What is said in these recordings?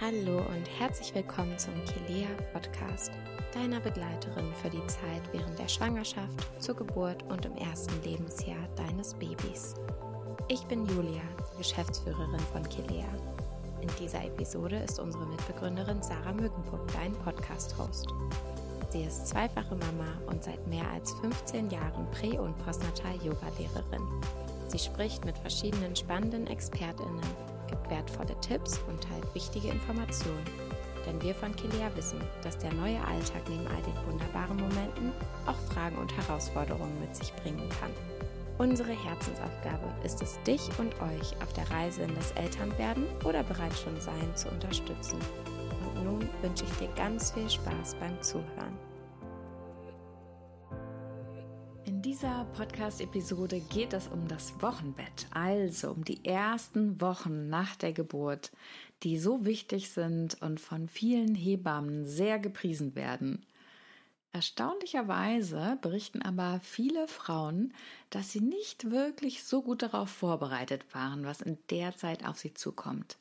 Hallo und herzlich willkommen zum Kilea Podcast, deiner Begleiterin für die Zeit während der Schwangerschaft, zur Geburt und im ersten Lebensjahr deines Babys. Ich bin Julia, Geschäftsführerin von Kilea. In dieser Episode ist unsere Mitbegründerin Sarah Mückenburg dein Podcast-Host. Sie ist zweifache Mama und seit mehr als 15 Jahren Prä- und Postnatal-Yoga-Lehrerin. Sie spricht mit verschiedenen spannenden ExpertInnen gibt wertvolle Tipps und teilt wichtige Informationen. Denn wir von Kilea wissen, dass der neue Alltag neben all den wunderbaren Momenten auch Fragen und Herausforderungen mit sich bringen kann. Unsere Herzensaufgabe ist es, dich und euch auf der Reise in das Elternwerden oder bereits schon Sein zu unterstützen. Und nun wünsche ich dir ganz viel Spaß beim Zuhören. Dieser Podcast-Episode geht es um das Wochenbett, also um die ersten Wochen nach der Geburt, die so wichtig sind und von vielen Hebammen sehr gepriesen werden. Erstaunlicherweise berichten aber viele Frauen, dass sie nicht wirklich so gut darauf vorbereitet waren, was in der Zeit auf sie zukommt.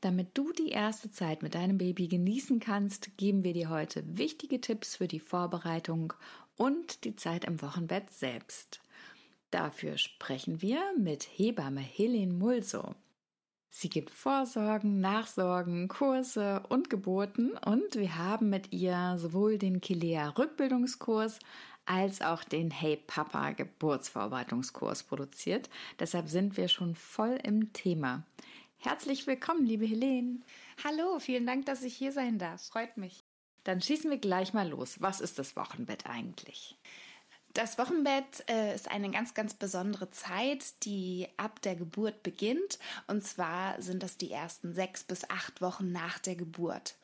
Damit du die erste Zeit mit deinem Baby genießen kannst, geben wir dir heute wichtige Tipps für die Vorbereitung und die Zeit im Wochenbett selbst. Dafür sprechen wir mit Hebamme Helene Mulso. Sie gibt Vorsorgen, Nachsorgen, Kurse und Geburten und wir haben mit ihr sowohl den Kilea Rückbildungskurs als auch den Hey Papa Geburtsvorbereitungskurs produziert. Deshalb sind wir schon voll im Thema. Herzlich willkommen, liebe Helene. Hallo, vielen Dank, dass ich hier sein darf. Freut mich. Dann schießen wir gleich mal los. Was ist das Wochenbett eigentlich? Das Wochenbett äh, ist eine ganz, ganz besondere Zeit, die ab der Geburt beginnt. Und zwar sind das die ersten sechs bis acht Wochen nach der Geburt.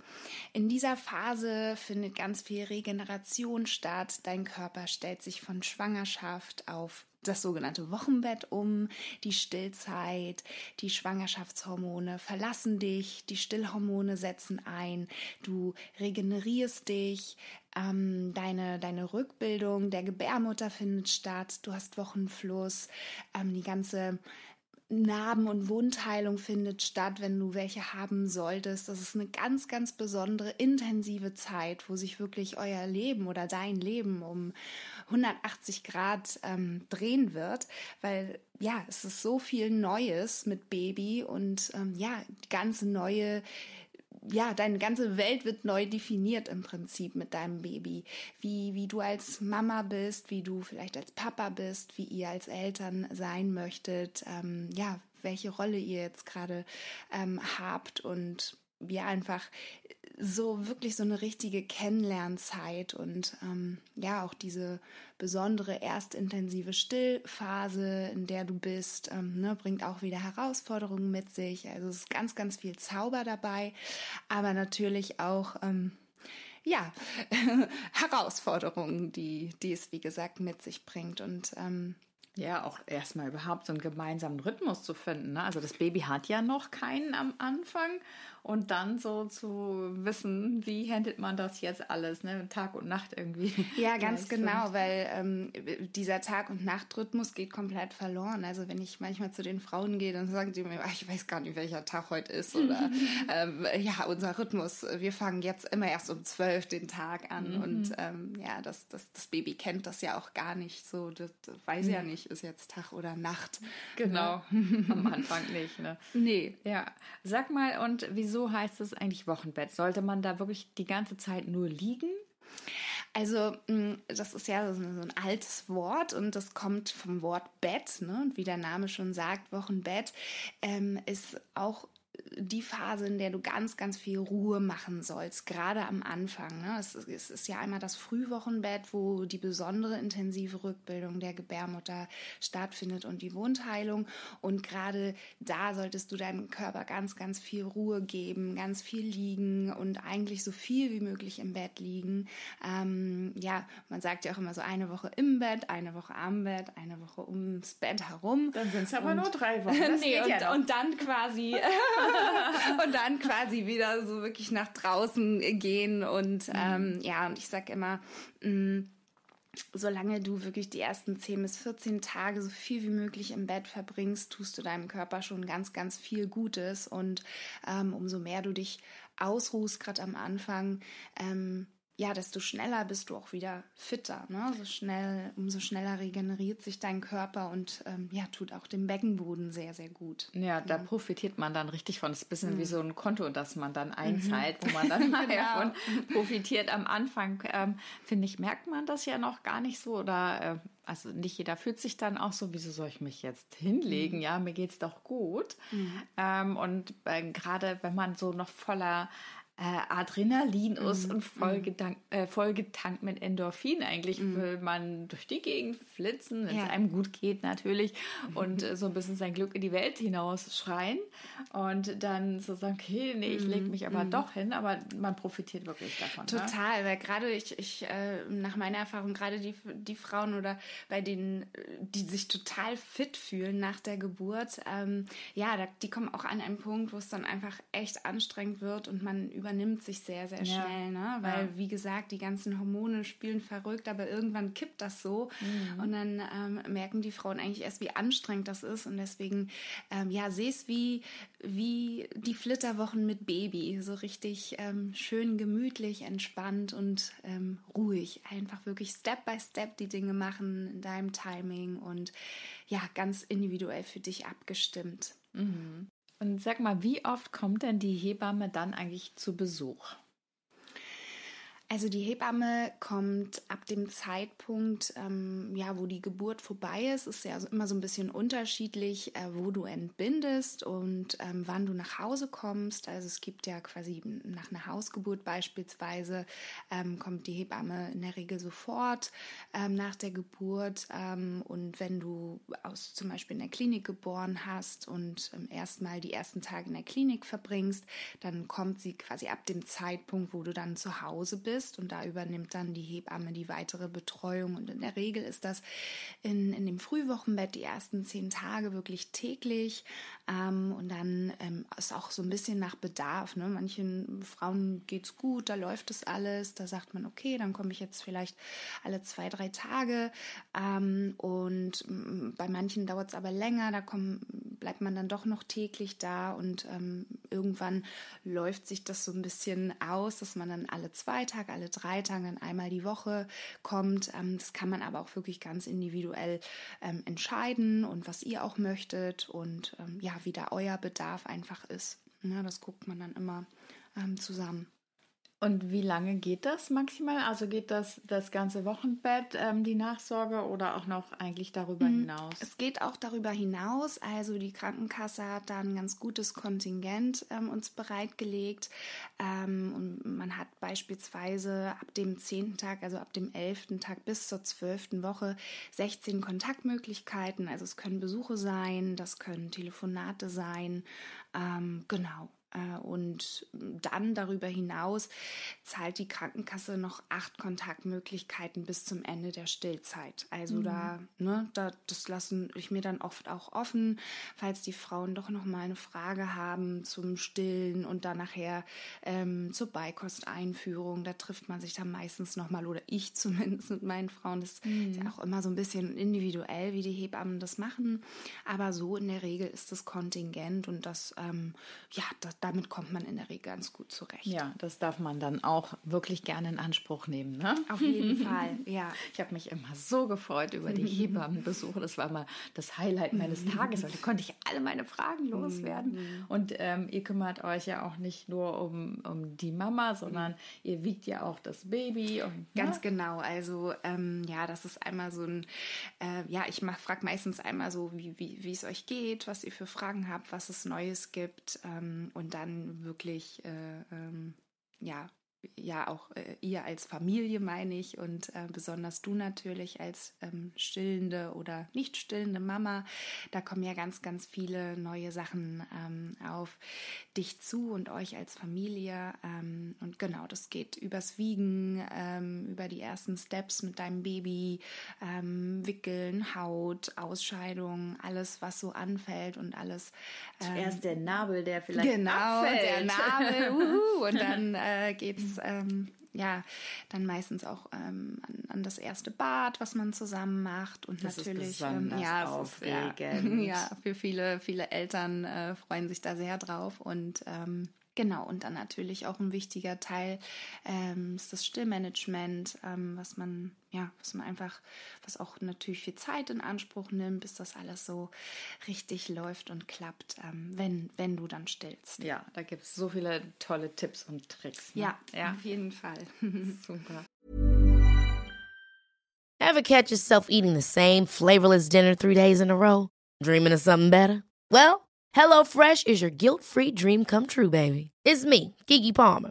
In dieser Phase findet ganz viel Regeneration statt. Dein Körper stellt sich von Schwangerschaft auf das sogenannte Wochenbett um, die Stillzeit, die Schwangerschaftshormone verlassen dich, die Stillhormone setzen ein, du regenerierst dich, ähm, deine, deine Rückbildung der Gebärmutter findet statt, du hast Wochenfluss, ähm, die ganze Narben- und Wundheilung findet statt, wenn du welche haben solltest. Das ist eine ganz, ganz besondere, intensive Zeit, wo sich wirklich euer Leben oder dein Leben um 180 Grad ähm, drehen wird, weil ja, es ist so viel Neues mit Baby und ähm, ja, ganz neue ja, deine ganze Welt wird neu definiert im Prinzip mit deinem Baby. Wie, wie du als Mama bist, wie du vielleicht als Papa bist, wie ihr als Eltern sein möchtet, ähm, ja, welche Rolle ihr jetzt gerade ähm, habt und ja einfach so wirklich so eine richtige Kennenlernzeit und ähm, ja auch diese besondere erstintensive Stillphase, in der du bist, ähm, ne, bringt auch wieder Herausforderungen mit sich. Also es ist ganz, ganz viel Zauber dabei, aber natürlich auch ähm, ja Herausforderungen, die die es wie gesagt mit sich bringt und ähm, ja, auch erstmal überhaupt so einen gemeinsamen Rhythmus zu finden. Ne? Also das Baby hat ja noch keinen am Anfang und dann so zu wissen, wie handelt man das jetzt alles, ne? Tag und Nacht irgendwie. Ja, ganz genau, weil ähm, dieser Tag- und Nachtrhythmus geht komplett verloren. Also wenn ich manchmal zu den Frauen gehe, dann sagen die mir, ach, ich weiß gar nicht, welcher Tag heute ist oder ähm, ja, unser Rhythmus, wir fangen jetzt immer erst um zwölf den Tag an mhm. und ähm, ja, das, das, das Baby kennt das ja auch gar nicht so, das, das weiß mhm. ja nicht ist jetzt Tag oder Nacht. Genau, ne? am Anfang nicht. Ne? Nee. Ja, sag mal, und wieso heißt es eigentlich Wochenbett? Sollte man da wirklich die ganze Zeit nur liegen? Also, mm, das ist ja so ein altes Wort und das kommt vom Wort Bett. Ne? Und wie der Name schon sagt, Wochenbett ähm, ist auch die Phase, in der du ganz, ganz viel Ruhe machen sollst, gerade am Anfang. Ne? Es, es, ist ja einmal das Frühwochenbett, wo die besondere intensive Rückbildung der Gebärmutter stattfindet und die Wundheilung. Und gerade da solltest du deinem Körper ganz, ganz viel Ruhe geben, ganz viel liegen und eigentlich so viel wie möglich im Bett liegen. Ähm, ja, man sagt ja auch immer so eine Woche im Bett, eine Woche am Bett, eine Woche ums Bett herum. Dann sind es aber nur drei Wochen. Das nee, und, ja und dann quasi und dann quasi wieder so wirklich nach draußen gehen und mhm. ähm, ja, und ich sag immer, mh, mm, solange du wirklich die ersten 10 bis 14 Tage so viel wie möglich im Bett verbringst, tust du deinem Körper schon ganz, ganz viel Gutes. Und ähm, umso mehr du dich ausruhst, gerade am Anfang, ähm, ja, desto schneller bist du auch wieder fitter. Ne? So schnell, umso schneller regeneriert sich dein Körper und ähm, ja, tut auch dem Beckenboden sehr, sehr gut. Ja, da profitiert man dann richtig von. Das ist ein bisschen mhm. wie so ein Konto, das man dann einzahlt, mhm. wo man dann genau. davon profitiert. Am Anfang, ähm, finde ich, merkt man das ja noch gar nicht so oder äh, also nicht jeder fühlt sich dann auch so, wieso soll ich mich jetzt hinlegen? Mhm. Ja, mir geht es doch gut. Mhm. Ähm, und äh, gerade wenn man so noch voller Adrenalin ist mm, und vollgetankt, mm. äh, vollgetankt mit Endorphin. Eigentlich mm. will man durch die Gegend flitzen, wenn es ja. einem gut geht natürlich und äh, so ein bisschen sein Glück in die Welt hinaus schreien und dann so sagen, okay, nee, ich lege mich aber doch hin, aber man profitiert wirklich davon. Ne? Total, ne? weil gerade ich, ich äh, nach meiner Erfahrung, gerade die, die Frauen oder bei denen, die sich total fit fühlen nach der Geburt, ähm, ja, da, die kommen auch an einen Punkt, wo es dann einfach echt anstrengend wird und man über übernimmt sich sehr, sehr schnell, ja. ne? Weil, ja. wie gesagt, die ganzen Hormone spielen verrückt, aber irgendwann kippt das so. Mhm. Und dann ähm, merken die Frauen eigentlich erst, wie anstrengend das ist. Und deswegen, ähm, ja, sehe es wie, wie die Flitterwochen mit Baby. So richtig ähm, schön gemütlich, entspannt und ähm, ruhig. Einfach wirklich Step by Step die Dinge machen in deinem Timing und ja, ganz individuell für dich abgestimmt. Mhm. Und sag mal, wie oft kommt denn die Hebamme dann eigentlich zu Besuch? Also die Hebamme kommt ab dem Zeitpunkt, ähm, ja, wo die Geburt vorbei ist, ist ja immer so ein bisschen unterschiedlich, äh, wo du entbindest und ähm, wann du nach Hause kommst. Also es gibt ja quasi nach einer Hausgeburt beispielsweise ähm, kommt die Hebamme in der Regel sofort ähm, nach der Geburt. Ähm, und wenn du aus zum Beispiel in der Klinik geboren hast und ähm, erstmal die ersten Tage in der Klinik verbringst, dann kommt sie quasi ab dem Zeitpunkt, wo du dann zu Hause bist ist und da übernimmt dann die Hebamme die weitere Betreuung. Und in der Regel ist das in, in dem Frühwochenbett die ersten zehn Tage wirklich täglich. Ähm, und dann ähm, ist auch so ein bisschen nach Bedarf. Ne? Manchen Frauen geht es gut, da läuft es alles. Da sagt man, okay, dann komme ich jetzt vielleicht alle zwei, drei Tage. Ähm, und mm, bei manchen dauert es aber länger, da kommen, bleibt man dann doch noch täglich da und ähm, irgendwann läuft sich das so ein bisschen aus, dass man dann alle zwei Tage Alle drei Tage, dann einmal die Woche kommt. Ähm, das kann man aber auch wirklich ganz individuell ähm, entscheiden und was ihr auch möchtet und ähm, ja, wie da euer Bedarf einfach ist. Ja, das guckt man dann immer zusammen. Und wie lange geht das maximal? Also geht das das ganze Wochenbett, ähm, die Nachsorge oder auch noch eigentlich darüber mhm. hinaus? Es geht auch darüber hinaus. Also die Krankenkasse hat da ein ganz gutes Kontingent ähm, uns bereitgelegt. Ähm, und man hat beispielsweise ab dem zehnten Tag, also ab dem elften Tag bis zur zwölften Woche 16 Kontaktmöglichkeiten. Also es können Besuche sein, das können Telefonate sein. Ähm, genau. Äh, und dann darüber hinaus zahlt die Krankenkasse noch acht Kontaktmöglichkeiten bis zum Ende der Stillzeit. Also mhm. da, ne, da, das lassen ich mir dann oft auch offen, falls die Frauen doch noch mal eine Frage haben zum Stillen und dann nachher ähm, zur Beikosteinführung. Da trifft man sich dann meistens noch mal oder ich zumindest mit meinen Frauen. Das mhm. ist ja auch immer so ein bisschen individuell, wie die Hebammen das machen. Aber so in der Regel ist das Kontingent und das, ähm, ja, das damit kommt man in der Regel ganz gut zurecht. Ja, das darf man dann auch wirklich gerne in Anspruch nehmen. Ne? Auf jeden Fall, ja. Ich habe mich immer so gefreut über die Hebammenbesuche. Das war mal das Highlight meines Tages, weil da konnte ich alle meine Fragen loswerden. Mhm. Und ähm, ihr kümmert euch ja auch nicht nur um, um die Mama, sondern ihr wiegt ja auch das Baby. Und, ne? Ganz genau. Also ähm, ja, das ist einmal so ein, äh, ja, ich frage meistens einmal so, wie, wie, wie es euch geht, was ihr für Fragen habt, was es Neues gibt. Ähm, und und dann wirklich äh, ähm, ja ja auch äh, ihr als Familie meine ich und äh, besonders du natürlich als ähm, stillende oder nicht stillende Mama. Da kommen ja ganz, ganz viele neue Sachen ähm, auf dich zu und euch als Familie. Ähm, und genau, das geht übers Wiegen, ähm, über die ersten Steps mit deinem Baby, ähm, Wickeln, Haut, Ausscheidung, alles, was so anfällt und alles. Zuerst der Nabel, der vielleicht genau, abfällt. der Nabel, uhu, und dann äh, geht's ähm, ja, dann meistens auch ähm, an, an, das erste Bad, was man zusammen macht. Und das natürlich, ähm, ja, aufregend. Ist, ja, ja, für viele, viele Eltern äh, freuen sich da sehr drauf. Und ähm, Genau, und dann natürlich auch ein wichtiger Teil ähm, ist das Stillmanagement, ähm, was man, ja, was man einfach, was auch natürlich viel Zeit in Anspruch nimmt, bis das alles so richtig läuft und klappt, ähm, wenn, wenn du dann stillst. Ja, da gibt es so viele tolle Tipps und Tricks. Ne? Ja, ja, auf jeden Fall. Super. Ever catch yourself eating the same flavorless dinner three days in a row? Dreaming of something better? Well, HelloFresh is your guilt-free dream come true, baby. It's me, Kiki Palmer.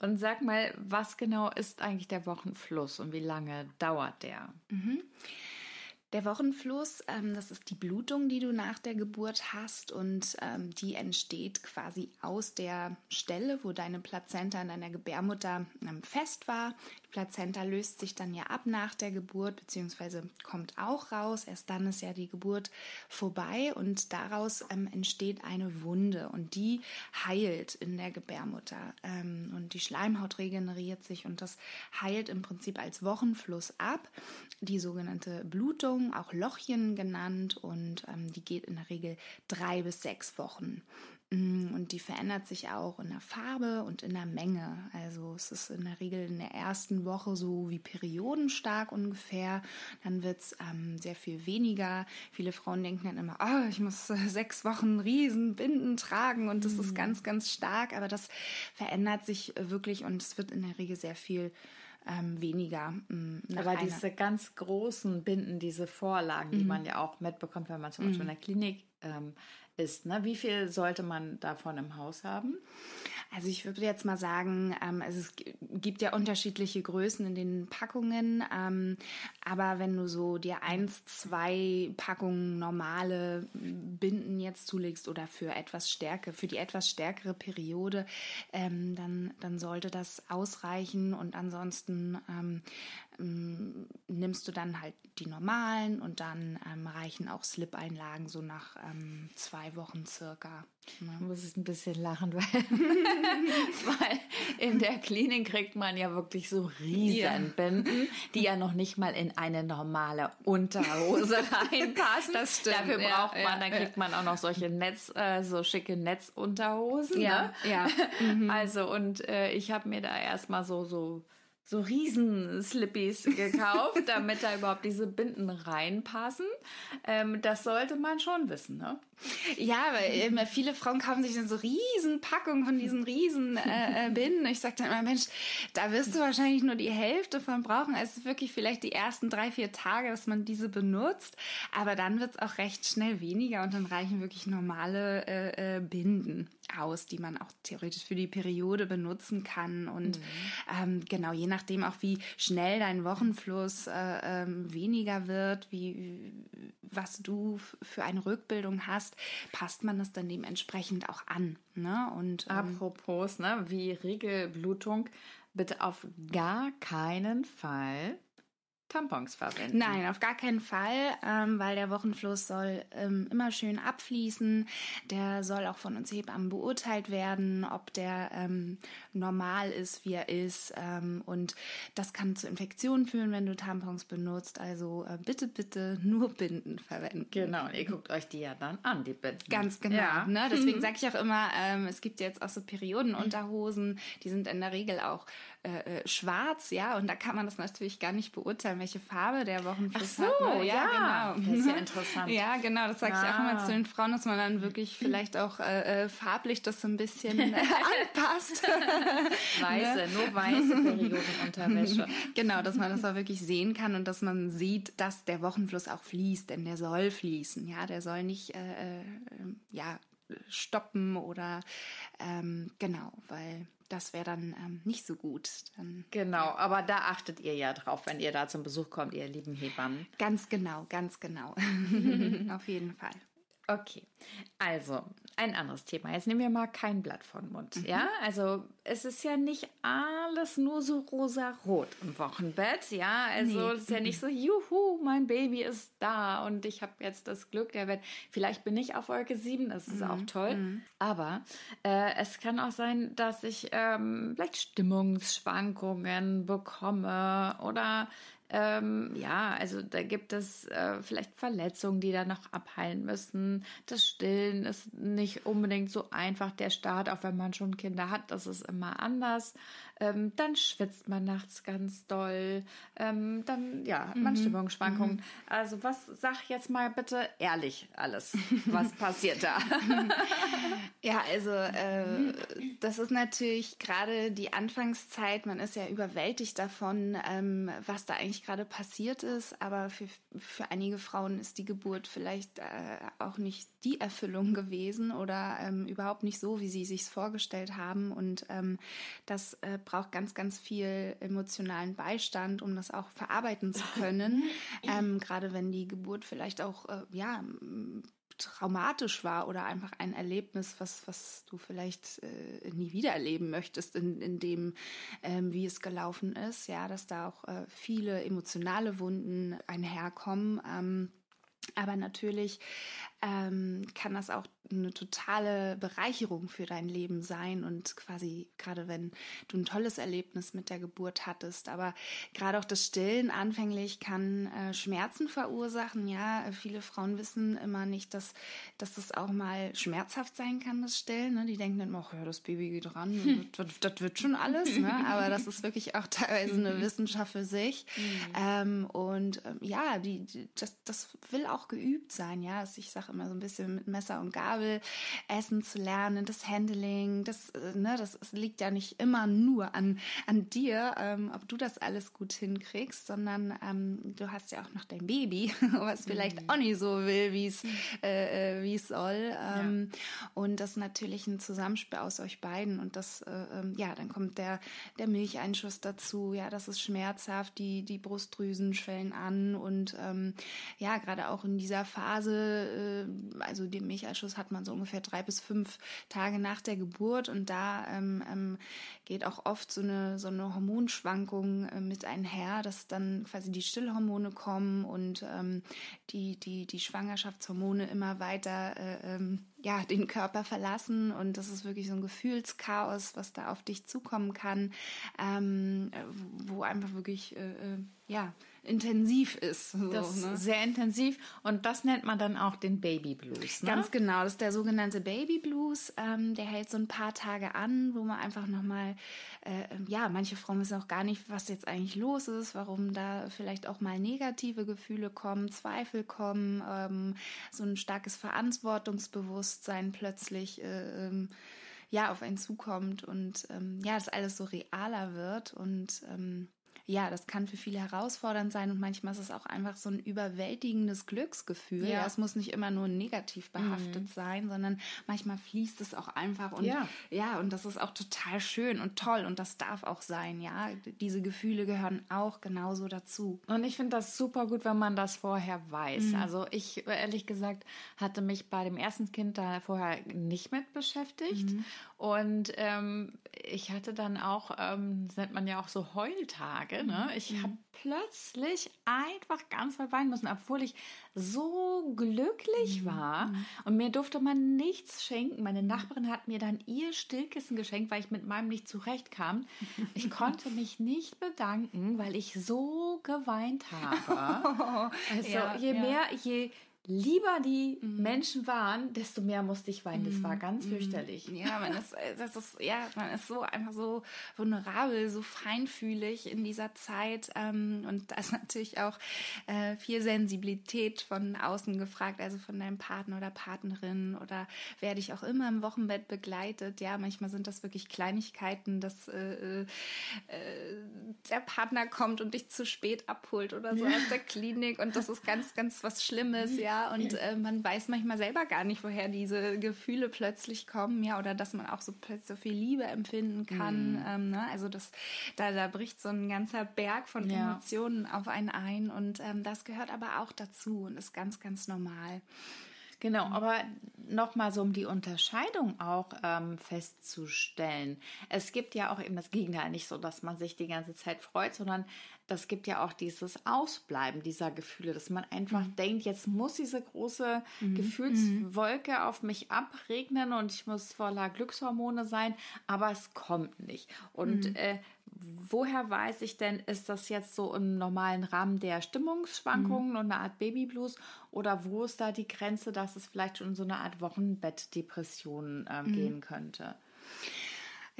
Und sag mal, was genau ist eigentlich der Wochenfluss und wie lange dauert der? Mhm. Der Wochenfluss, ähm, das ist die Blutung, die du nach der Geburt hast und ähm, die entsteht quasi aus der Stelle, wo deine Plazenta in deiner Gebärmutter ähm, fest war. Plazenta löst sich dann ja ab nach der Geburt, beziehungsweise kommt auch raus. Erst dann ist ja die Geburt vorbei und daraus ähm, entsteht eine Wunde und die heilt in der Gebärmutter. Ähm, und die Schleimhaut regeneriert sich und das heilt im Prinzip als Wochenfluss ab. Die sogenannte Blutung Blutung, auch Lochchen genannt, und ähm, die geht in der Regel drei bis sechs Wochen. Mm, und die verändert sich auch in der Farbe und in der Menge. Also es ist in der Regel in der ersten Woche so wie periodenstark ungefähr. Dann wird es ähm, sehr viel weniger. Viele Frauen denken dann immer, oh, ich muss äh, sechs Wochen Riesenbinden tragen und das mhm. ist ganz, ganz stark. Aber das verändert sich wirklich und es wird in der Regel sehr viel ähm, weniger. Mm, Aber diese ganz großen Binden, diese Vorlagen, die mhm. man ja auch mitbekommt, wenn man zum Beispiel mhm. in der Klinik ähm, ist, ne? wie viel sollte man davon im Haus haben? Also ich würde jetzt mal sagen, ähm, also es gibt ja unterschiedliche Größen in den Packungen, ähm, aber wenn du so dir eins, zwei Packungen normale Binden jetzt zulegst oder für etwas Stärke, für die etwas stärkere Periode, ähm, dann, dann sollte das ausreichen und ansonsten ähm, nimmst du dann halt die normalen und dann ähm, reichen auch Slip-Einlagen so nach ähm, zwei Wochen circa. Ne? Ich muss ein bisschen lachen, weil, weil in der Klinik kriegt man ja wirklich so Riesenbinden, ja. die ja noch nicht mal in eine normale Unterhose reinpassen. Das stimmt. Dafür braucht ja, man, dann kriegt man auch noch solche Netz, äh, so schicke Netzunterhosen. Ja, ne? ja. Mhm. Also und äh, ich habe mir da erstmal so so so riesen Slippies gekauft, damit da überhaupt diese Binden reinpassen. Ähm, das sollte man schon wissen, ne? Ja, weil immer viele Frauen kaufen sich dann so riesen Packungen von diesen riesen äh, äh, Binden. Ich sage dann immer, Mensch, da wirst du wahrscheinlich nur die Hälfte von brauchen. Es ist wirklich vielleicht die ersten drei, vier Tage, dass man diese benutzt. Aber dann wird es auch recht schnell weniger und dann reichen wirklich normale äh, äh, Binden aus, die man auch theoretisch für die Periode benutzen kann. Und mhm. ähm, genau, je nachdem auch, wie schnell dein Wochenfluss äh, ähm, weniger wird, wie was du für eine Rückbildung hast, passt man das dann dementsprechend auch an. Ne? Und ähm, apropos, ne, wie Regelblutung, bitte auf gar keinen Fall Tampons verwenden. Nein, auf gar keinen Fall, ähm, weil der Wochenfluss soll ähm, immer schön abfließen. Der soll auch von uns Hebammen beurteilt werden, ob der ähm, normal ist, wie er ist. Ähm, und das kann zu Infektionen führen, wenn du Tampons benutzt. Also äh, bitte, bitte nur Binden verwenden. Genau, und ihr guckt euch die ja dann an, die Binden. Ganz genau. Ja. Ne? Deswegen sage ich auch immer, ähm, es gibt jetzt auch so Periodenunterhosen, die sind in der Regel auch äh, äh, schwarz, ja, und da kann man das natürlich gar nicht beurteilen welche Farbe der Wochenfluss Ach so, hat. Ne? ja, genau. das ist ja interessant. Ja, genau, das sage ich auch Ah. immer zu den Frauen, dass man dann wirklich vielleicht auch äh, äh, farblich das so ein bisschen äh, anpasst. Weiße, nur weiße Periodenunterwäsche. Genau, dass man das auch wirklich sehen kann und dass man sieht, dass der Wochenfluss auch fließt, denn der soll fließen. Ja, der soll nicht äh, äh, ja, stoppen oder ähm, genau, weil das wäre dann ähm, nicht so gut. Dann Genau, aber da achtet ihr ja drauf, wenn ihr da zum Besuch kommt, ihr lieben Hebammen. ganz genau, ganz genau. Auf jeden Fall. Okay, also ein anderes Thema. Jetzt nehmen wir mal kein Blatt von Mund. Ja, also es ist ja nicht alles nur so rosa-rot im Wochenbett. Ja, also es ist ja nicht so, juhu, mein Baby ist da und ich habe jetzt das Glück der Welt. Vielleicht bin ich auf Wolke 7, das ist auch toll. Aber äh, es kann auch sein, dass ich ähm, vielleicht Stimmungsschwankungen bekomme oder ähm, ja, also da gibt es äh, vielleicht Verletzungen, die da noch abheilen müssen. Das Stillen ist nicht unbedingt so einfach. Der Start, auch wenn man schon Kinder hat, das ist immer anders. Ähm, dann schwitzt man nachts ganz doll. Ähm, dann, ja, hat man Stimmungsschwankungen. Also was, sag jetzt mal bitte ehrlich alles. Was passiert da? Ja, also äh, das ist natürlich gerade die Anfangszeit. Man ist ja überwältigt davon, ähm, was da eigentlich gerade passiert ist. Aber für, für einige Frauen ist die Geburt vielleicht äh, auch nicht die Erfüllung gewesen oder ähm, überhaupt nicht so, wie sie sich vorgestellt haben. Und ähm, das äh, braucht ganz, ganz viel emotionalen Beistand, um das auch verarbeiten zu können. ähm, gerade wenn die Geburt vielleicht auch äh, ja traumatisch war oder einfach ein Erlebnis, was, was du vielleicht äh, nie wieder erleben möchtest, in, in dem, ähm, wie es gelaufen ist, ja, dass da auch äh, viele emotionale Wunden einherkommen. Ähm, aber natürlich ähm, kann das auch eine totale Bereicherung für dein Leben sein und quasi gerade wenn du ein tolles Erlebnis mit der Geburt hattest, aber gerade auch das Stillen anfänglich kann äh, Schmerzen verursachen. Ja, viele Frauen wissen immer nicht, dass, dass das auch mal schmerzhaft sein kann, das Stillen. Ne? Die denken dann, ach ja, das Baby geht ran, das, das, das wird schon alles. Ne? Aber das ist wirklich auch teilweise eine Wissenschaft für sich. Ähm, und ähm, ja, die, die, das, das will auch geübt sein. Ja, also ich sage immer so ein bisschen mit Messer und Gabel essen zu lernen, das Handling, das, äh, ne, das es liegt ja nicht immer nur an, an dir, ähm, ob du das alles gut hinkriegst, sondern ähm, du hast ja auch noch dein Baby, was vielleicht auch nicht so will, wie es äh, äh, wie es soll. Ähm, Und das ist natürlich ein Zusammenspiel aus euch beiden. Und das, äh, ähm, ja, dann kommt der, der Milcheinschuss dazu. Ja, das ist schmerzhaft. Die, die Brustdrüsen schwellen an. Und ähm, ja, gerade auch in dieser Phase, äh, also den Milcheinschuss hat man so ungefähr drei bis fünf Tage nach der Geburt. Und da ähm, ähm, geht auch oft so eine, so eine Hormonschwankung äh, mit einher, dass dann quasi die Stillhormone kommen und ähm, die, die, die Schwangerschaftshormone immer weiter äh, ähm, ja, den Körper verlassen und das ist wirklich so ein Gefühlschaos, was da auf dich zukommen kann, ähm, wo einfach wirklich äh, äh, ja intensiv ist. So, Das ist ne? sehr intensiv und das nennt man dann auch den Baby Blues. Ne? Ganz genau, das ist der sogenannte Baby Blues. Ähm, der hält so ein paar Tage an, wo man einfach nochmal, äh, ja, manche Frauen wissen auch gar nicht, was jetzt eigentlich los ist, warum da vielleicht auch mal negative Gefühle kommen, Zweifel kommen, ähm, so ein starkes Verantwortungsbewusstsein plötzlich. Äh, ähm, ja, auf einen zukommt und ähm, ja, das alles so realer wird und ähm, ja, das kann für viele herausfordernd sein und manchmal ist es auch einfach so ein überwältigendes Glücksgefühl. Ja. Ja, es muss nicht immer nur negativ behaftet sein, sondern manchmal fließt es auch einfach und Ja. ja, und das ist auch total schön und toll und das darf auch sein, ja. Diese Gefühle gehören auch genauso dazu. Und ich finde das super gut, wenn man das vorher weiß. Also ich, ehrlich gesagt, hatte mich bei dem ersten Kind da vorher nicht mit beschäftigt. Und ähm, ich hatte dann auch, ähm, das nennt man ja auch so Heultage. Ne? Ich habe plötzlich einfach ganz weit weinen müssen, obwohl ich so glücklich war. Und mir durfte man nichts schenken. Meine Nachbarin hat mir dann ihr Stillkissen geschenkt, weil ich mit meinem nicht zurechtkam. Ich konnte mich nicht bedanken, weil ich so geweint habe. Also Ja, je ja. mehr, je lieber die mhm. Menschen waren, desto mehr musste ich weinen. Das war ganz mhm. fürchterlich. Ja, man ist, äh, das ist, ja, man ist so einfach so vulnerabel, so feinfühlig in dieser Zeit. Ähm, und da ist natürlich auch äh, viel Sensibilität von außen gefragt, also von deinem Partner oder Partnerin oder werde ich auch immer im Wochenbett begleitet. Ja, manchmal sind das wirklich Kleinigkeiten, dass äh, äh, der Partner kommt und dich zu spät abholt oder so ja. aus der Klinik. Und das ist ganz, ganz was Schlimmes, ja ja, und äh, man weiß manchmal selber gar nicht, woher diese Gefühle plötzlich kommen, ja, oder dass man auch so plötzlich so viel Liebe empfinden kann. Mhm. Ähm, ne? Also das, da, da bricht so ein ganzer Berg von ja. Emotionen auf einen ein und ähm, das gehört aber auch dazu und ist ganz, ganz normal. Genau, aber nochmal so, um die Unterscheidung auch ähm, festzustellen. Es gibt ja auch eben das Gegenteil, nicht so, dass man sich die ganze Zeit freut, sondern das gibt ja auch dieses Ausbleiben dieser Gefühle, dass man einfach mhm. denkt, jetzt muss diese große mhm. Gefühlswolke mhm. auf mich abregnen und ich muss voller Glückshormone sein, aber es kommt nicht. Und mhm. äh, woher weiß ich denn, ist das jetzt so im normalen Rahmen der Stimmungsschwankungen mhm. und eine Art Babyblues oder wo ist da die Grenze, dass es vielleicht schon in so eine Art Wochenbettdepression äh, gehen könnte?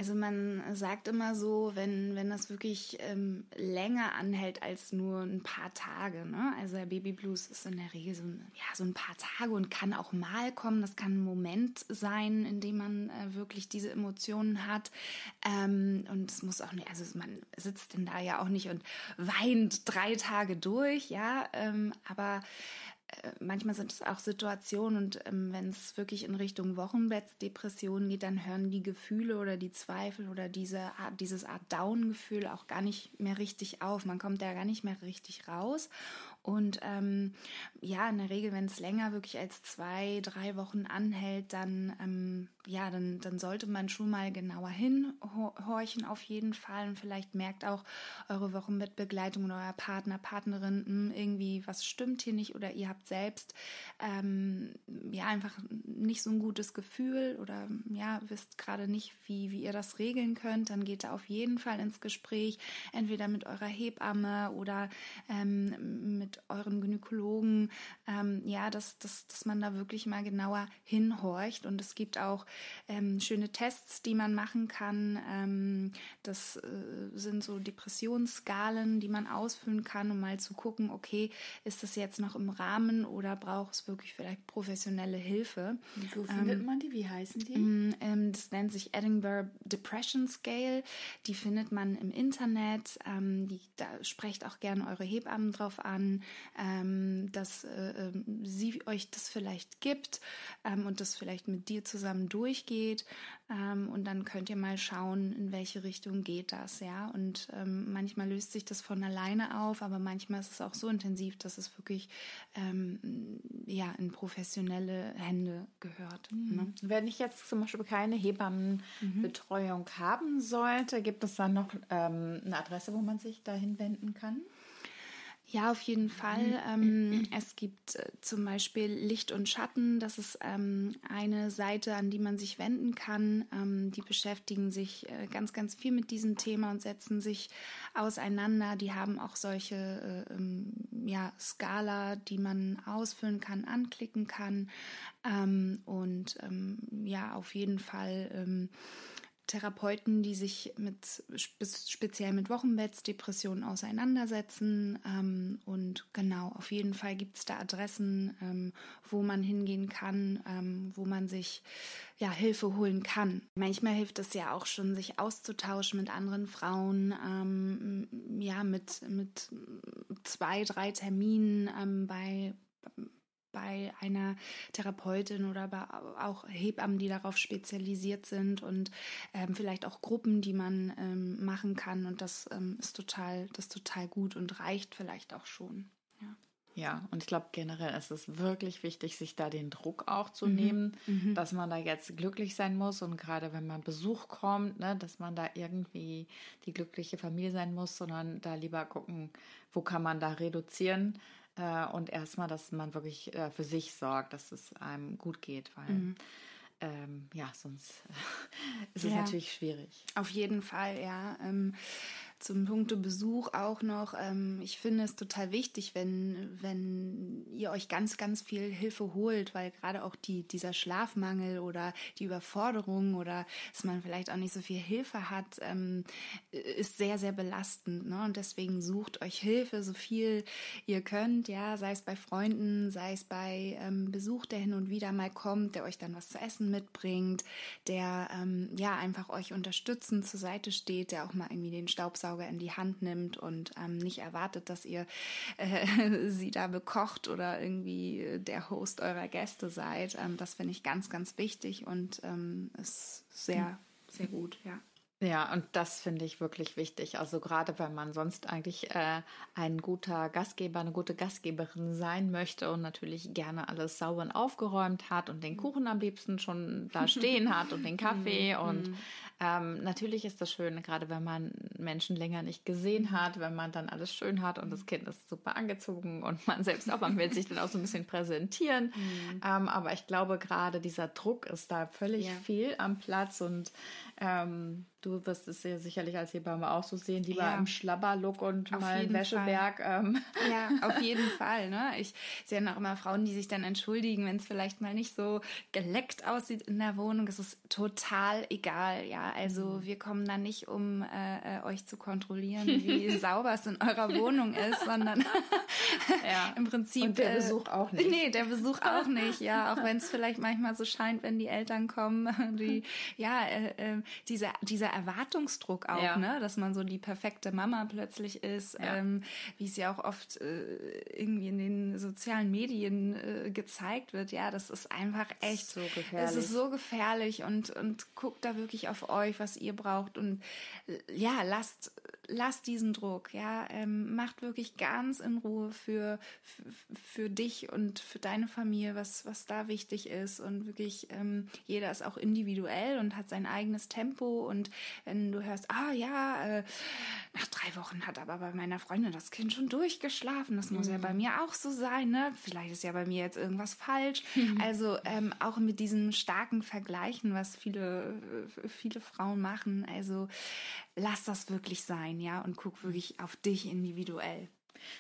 Also man sagt immer so, wenn, wenn das wirklich ähm, länger anhält als nur ein paar Tage. Ne? Also der Babyblues ist in der Regel so ein, ja, so ein paar Tage und kann auch mal kommen. Das kann ein Moment sein, in dem man äh, wirklich diese Emotionen hat. Ähm, und es muss auch nicht, also man sitzt denn da ja auch nicht und weint drei Tage durch, ja. Ähm, aber manchmal sind es auch Situationen und ähm, wenn es wirklich in Richtung Wochenbettsdepression geht, dann hören die Gefühle oder die Zweifel oder diese Art, dieses Art Down-Gefühl auch gar nicht mehr richtig auf. Man kommt da gar nicht mehr richtig raus. Und ähm, ja, in der Regel, wenn es länger wirklich als zwei, drei Wochen anhält, dann ähm, ja, dann, dann sollte man schon mal genauer hinhorchen auf jeden Fall. Und vielleicht merkt auch eure Wochenbettbegleitung oder euer Partner, Partnerin, mh, hm, irgendwie was stimmt hier nicht oder ihr habt selbst ähm, ja einfach nicht so ein gutes Gefühl oder ja, wisst gerade nicht, wie, wie ihr das regeln könnt, dann geht da auf jeden Fall ins Gespräch, entweder mit eurer Hebamme oder ähm, mit euren Gynäkologen, ähm, ja, dass, dass, dass man da wirklich mal genauer hinhorcht und es gibt auch ähm, schöne Tests, die man machen kann. Ähm, das äh, sind so Depressionsskalen, die man ausfüllen kann, um mal zu gucken, okay, ist das jetzt noch im Rahmen oder braucht es wirklich vielleicht professionelle Hilfe? Wo findet ähm, man die? Wie heißen die? Mm, ähm, das nennt sich Edinburgh Depression Scale. Die findet man im Internet. Ähm, die, da sprecht auch gerne eure Hebammen drauf an, ähm, dass äh, ähm, sie euch das vielleicht gibt und das vielleicht mit dir zusammen durch durchgeht ähm, und dann könnt ihr mal schauen, in welche Richtung geht das, ja. Und ähm, manchmal löst sich das von alleine auf, aber manchmal ist es auch so intensiv, dass es wirklich ähm, ja in professionelle Hände gehört. Mhm. Ne? Wenn ich jetzt zum Beispiel keine Hebammenbetreuung mhm. haben sollte, gibt es dann noch ähm, eine Adresse, wo man sich dahin wenden kann? Ja, auf jeden Fall. Mhm. Ähm, es gibt äh, zum Beispiel Licht und Schatten. Das ist ähm, eine Seite, an die man sich wenden kann. Ähm, die beschäftigen sich äh, ganz, ganz viel mit diesem Thema und setzen sich auseinander. Die haben auch solche äh, ähm, ja, Skala, die man ausfüllen kann, anklicken kann. Ähm, und ähm, ja, auf jeden Fall Therapeuten, die sich mit speziell mit Wochenbettsdepressionen auseinandersetzen. Ähm, und genau, auf jeden Fall gibt es da Adressen, ähm, wo man hingehen kann, ähm, wo man sich ja Hilfe holen kann. Manchmal hilft es ja auch schon, sich auszutauschen mit anderen Frauen, ähm, ja, mit, mit zwei, drei Terminen ähm, bei bei einer Therapeutin oder bei auch Hebammen, die darauf spezialisiert sind und ähm, vielleicht auch Gruppen, die man ähm, machen kann. Und das ähm, ist total, das ist total gut und reicht vielleicht auch schon. Ja. Ja, und ich glaube generell ist es wirklich wichtig, sich da den Druck auch zu mhm. nehmen, mhm. dass man da jetzt glücklich sein muss und gerade wenn man Besuch kommt, ne, dass man da irgendwie die glückliche Familie sein muss, sondern da lieber gucken, wo kann man da reduzieren äh, und erstmal, dass man wirklich äh, für sich sorgt, dass es einem gut geht, weil mhm. ähm, ja, sonst ist es ja. natürlich schwierig. Auf jeden Fall, ja. Ähm, zum Punkte Besuch auch noch, ähm, ich finde es total wichtig, wenn, wenn ihr euch ganz, ganz viel Hilfe holt, weil gerade auch die, dieser Schlafmangel oder die Überforderung oder dass man vielleicht auch nicht so viel Hilfe hat, ähm, ist sehr, sehr belastend. Ne? Und deswegen sucht euch Hilfe, so viel ihr könnt, ja, sei es bei Freunden, sei es bei ähm, Besuch, der hin und wieder mal kommt, der euch dann was zu essen mitbringt, der ähm, ja einfach euch unterstützend zur Seite steht, der auch mal irgendwie den Staubsauger in die Hand nimmt und ähm, nicht erwartet, dass ihr äh, sie da bekocht oder irgendwie der Host eurer Gäste seid. Ähm, das finde ich ganz, ganz wichtig und ähm, ist sehr, sehr gut, ja. Ja, und das finde ich wirklich wichtig. Also gerade wenn man sonst eigentlich äh, ein guter Gastgeber, eine gute Gastgeberin sein möchte und natürlich gerne alles sauber und aufgeräumt hat und den Kuchen am liebsten schon da stehen hat und den Kaffee mhm. und ähm, natürlich ist das schön, gerade wenn man Menschen länger nicht gesehen hat, wenn man dann alles schön hat und das Kind ist super angezogen und man selbst auch, man will sich dann auch so ein bisschen präsentieren. Mhm. Ähm, aber ich glaube, gerade dieser Druck ist da völlig ja. viel am Platz und ähm, Du wirst es ja sicherlich als Hebamme auch so sehen, lieber ja. im Schlabberlook und auf mal einen Wäscheberg. Ähm. Ja, auf jeden Fall. Ne? Ich sehe auch immer Frauen, die sich dann entschuldigen, wenn es vielleicht mal nicht so geleckt aussieht in der Wohnung. Es ist total egal. Ja, also mhm. wir kommen da nicht, um äh, äh euch zu kontrollieren, wie sauber es in eurer Wohnung ist, sondern ja. im Prinzip. Und der äh, Besuch auch nicht. Nee, der Besuch auch nicht. Ja, auch wenn es vielleicht manchmal so scheint, wenn die Eltern kommen, die, ja, äh, äh diese, diese Erwartungsdruck auch, ja. ne, dass man so die perfekte Mama plötzlich ist, ja. ähm, wie es ja auch oft äh, irgendwie in den sozialen Medien äh, gezeigt wird. Ja, das ist einfach echt so gefährlich. Es ist so gefährlich und und guckt da wirklich auf euch, was ihr braucht. Und äh, ja, lasst lasst diesen Druck, ja, ähm, macht wirklich ganz in Ruhe für, für, für dich und für deine Familie, was, was da wichtig ist und wirklich ähm, jeder ist auch individuell und hat sein eigenes Tempo und wenn du hörst, ah ja, äh, nach drei Wochen hat aber bei meiner Freundin das Kind schon durchgeschlafen, das muss mhm. ja bei mir auch so sein, ne? Vielleicht ist ja bei mir jetzt irgendwas falsch. Mhm. Also ähm, auch mit diesem starken Vergleichen, was viele, viele Frauen machen, also lass das wirklich sein, ja, und guck wirklich auf dich individuell.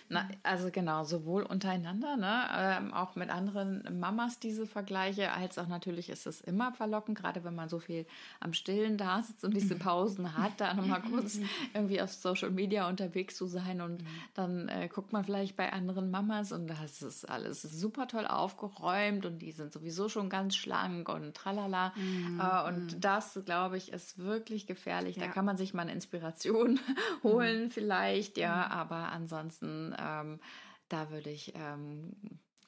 Na, also genau, sowohl untereinander, ne, ähm, auch mit anderen Mamas diese Vergleiche, als auch natürlich ist es immer verlockend, gerade wenn man so viel am Stillen da sitzt und diese Pausen hat, da nochmal kurz irgendwie auf Social Media unterwegs zu sein und dann äh, guckt man vielleicht bei anderen Mamas und das ist alles super toll aufgeräumt und die sind sowieso schon ganz schlank und tralala. Mhm. Äh, und das, glaube ich, ist wirklich gefährlich. Ja. Da kann man sich mal eine Inspiration holen mhm. vielleicht, ja, mhm. aber ansonsten ähm, da würde ich ähm,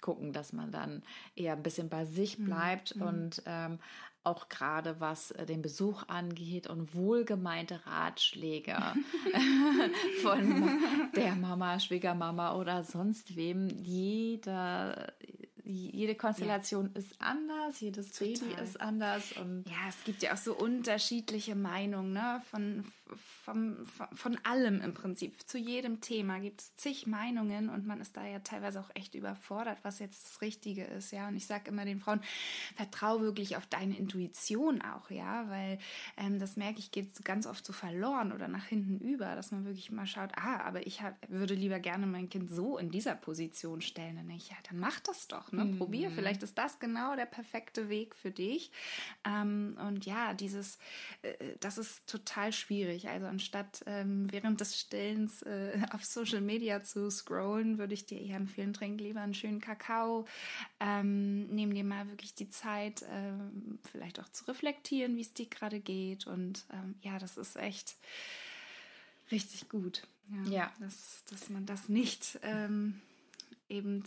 gucken, dass man dann eher ein bisschen bei sich mhm, bleibt mhm. und ähm, auch gerade was äh, den Besuch angeht und wohlgemeinte Ratschläge von der Mama, Schwiegermama oder sonst wem. Jeder jede Konstellation ja. ist anders, jedes Total. Baby ist anders. Und ja, es gibt ja auch so unterschiedliche Meinungen ne? von, von, von allem im Prinzip. Zu jedem Thema gibt es zig Meinungen und man ist da ja teilweise auch echt überfordert, was jetzt das Richtige ist. Ja, und ich sage immer den Frauen, vertrau wirklich auf deine Intuition auch, ja, weil ähm, das merke ich, geht ganz oft so verloren oder nach hinten über, dass man wirklich mal schaut, ah, aber ich hab, würde lieber gerne mein Kind so in dieser Position stellen. Dann denke ich, ja, dann mach das doch. Ne? Mhm. Probier, vielleicht ist das genau der perfekte Weg für dich. Ähm, und ja, dieses, äh, das ist total schwierig. Also anstatt ähm, während des Stillens äh, auf Social Media zu scrollen, würde ich dir eher empfehlen, trink lieber einen schönen Kakao. Ähm, nimm dir mal wirklich die Zeit, ähm, vielleicht auch zu reflektieren, wie es dir gerade geht. Und ähm, ja, das ist echt richtig gut. Ja, ja. Dass, dass man das nicht ähm, eben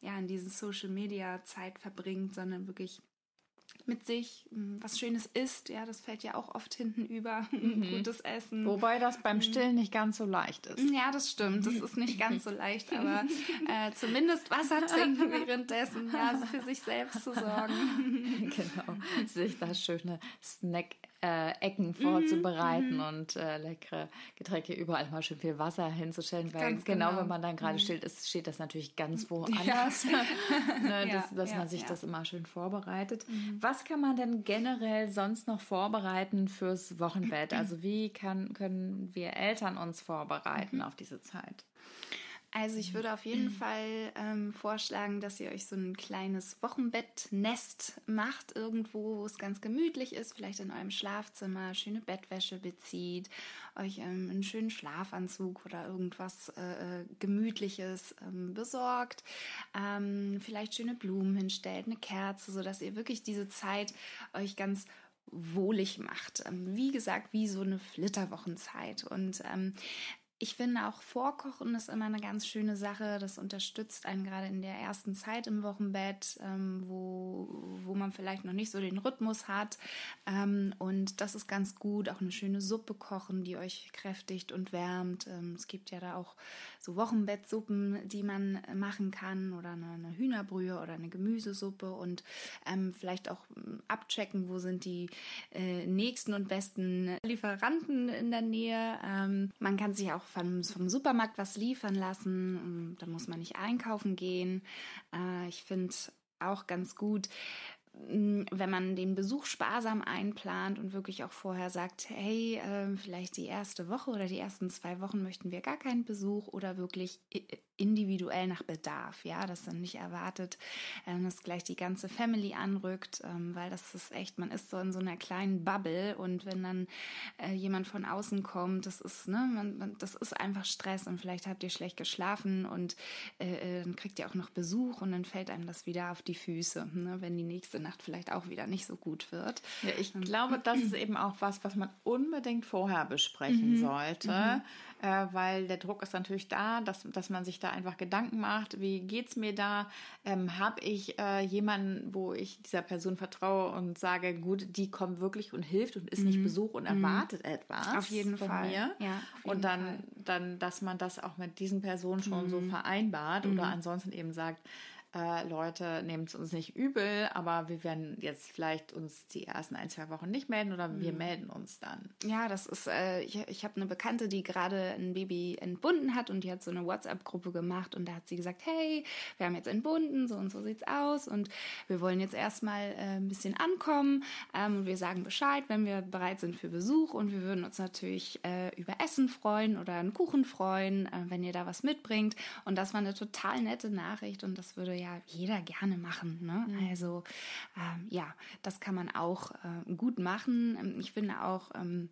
ja, in diesen Social Media Zeit verbringt, sondern wirklich mit sich hm, was Schönes isst. Ja, das fällt ja auch oft hinten über. Mhm. Gutes Essen. Wobei das beim mhm. Stillen nicht ganz so leicht ist. Ja, das stimmt. Das ist nicht ganz so leicht, aber äh, zumindest Wasser trinken währenddessen, ja, für sich selbst zu sorgen. genau. Sich das schöne Snack äh, Ecken vorzubereiten mhm. und äh, leckere Getränke überall mal schön viel Wasser hinzustellen, weil genau, genau, wenn man dann gerade mhm. steht, ist, steht das natürlich ganz woanders, ja. ne, dass, dass ja, man sich ja. das immer schön vorbereitet. Mhm. Was kann man denn generell sonst noch vorbereiten fürs Wochenbett? Also wie kann, können wir Eltern uns vorbereiten mhm. auf diese Zeit? Also ich würde auf jeden mhm. Fall ähm, vorschlagen, dass ihr euch so ein kleines Wochenbettnest macht, irgendwo, wo es ganz gemütlich ist, vielleicht in eurem Schlafzimmer, schöne Bettwäsche bezieht, euch ähm, einen schönen Schlafanzug oder irgendwas äh, äh Gemütliches ähm, besorgt, ähm, vielleicht schöne Blumen hinstellt, eine Kerze, sodass ihr wirklich diese Zeit euch ganz wohlig macht. Ähm, wie gesagt, wie so eine Flitterwochenzeit. Und ähm, ich finde auch Vorkochen ist immer eine ganz schöne Sache. Das unterstützt einen gerade in der ersten Zeit im Wochenbett, ähm, wo, wo man vielleicht noch nicht so den Rhythmus hat. Ähm, und das ist ganz gut. Auch eine schöne Suppe kochen, die euch kräftigt und wärmt. Ähm, es gibt ja da auch so Wochenbettsuppen, die man machen kann oder eine, eine Hühnerbrühe oder eine Gemüsesuppe und ähm, vielleicht auch ähm, abchecken, wo sind die äh, nächsten und besten Lieferanten in der Nähe. Ähm, man kann sich auch vom, vom Supermarkt was liefern lassen. Da muss man nicht einkaufen gehen. Äh, ich finde auch ganz gut, wenn man den Besuch sparsam einplant und wirklich auch vorher sagt, hey, äh, vielleicht die erste Woche oder die ersten zwei Wochen möchten wir gar keinen Besuch oder wirklich individuell nach Bedarf, ja, dass dann nicht erwartet, ähm, dass gleich die ganze Family anrückt, ähm, weil das ist echt, man ist so in so einer kleinen Bubble und wenn dann äh, jemand von außen kommt, das ist, ne, man, das ist einfach Stress und vielleicht habt ihr schlecht geschlafen und äh, äh, dann kriegt ihr auch noch Besuch und dann fällt einem das wieder auf die Füße, ne, wenn die nächste Nacht vielleicht auch wieder nicht so gut wird. Ja, ich ähm, glaube, das ist eben auch was, was man unbedingt vorher besprechen mhm. sollte, mhm. Äh, weil der Druck ist natürlich da, dass, dass man sich da einfach Gedanken macht, wie geht's mir da? Ähm, Habe ich äh, jemanden, wo ich dieser Person vertraue und sage, gut, die kommt wirklich und hilft und ist mhm. nicht Besuch und mhm. erwartet mhm. etwas auf jeden von Fall. mir. Ja, und dann, Fall. dann, dass man das auch mit diesen Personen schon mhm. so vereinbart oder mhm. ansonsten eben sagt, äh, Leute, nehmt es uns nicht übel, aber wir werden jetzt vielleicht uns die ersten ein, zwei Wochen nicht melden oder mhm. wir melden uns dann. Ja, das ist, äh, ich, ich habe eine Bekannte, die gerade ein Baby entbunden hat und die hat so eine WhatsApp-Gruppe gemacht und da hat sie gesagt, hey, wir haben jetzt entbunden, so und so sieht's aus und wir wollen jetzt erstmal äh, ein bisschen ankommen. Ähm, wir sagen Bescheid, wenn wir bereit sind für Besuch und wir würden uns natürlich äh, über Essen freuen oder einen Kuchen freuen, äh, wenn ihr da was mitbringt. Und das war eine total nette Nachricht und das würde ja jeder gerne machen. Ne? Mhm. Also ähm, ja, das kann man auch äh, gut machen. Ähm, ich finde auch, ähm,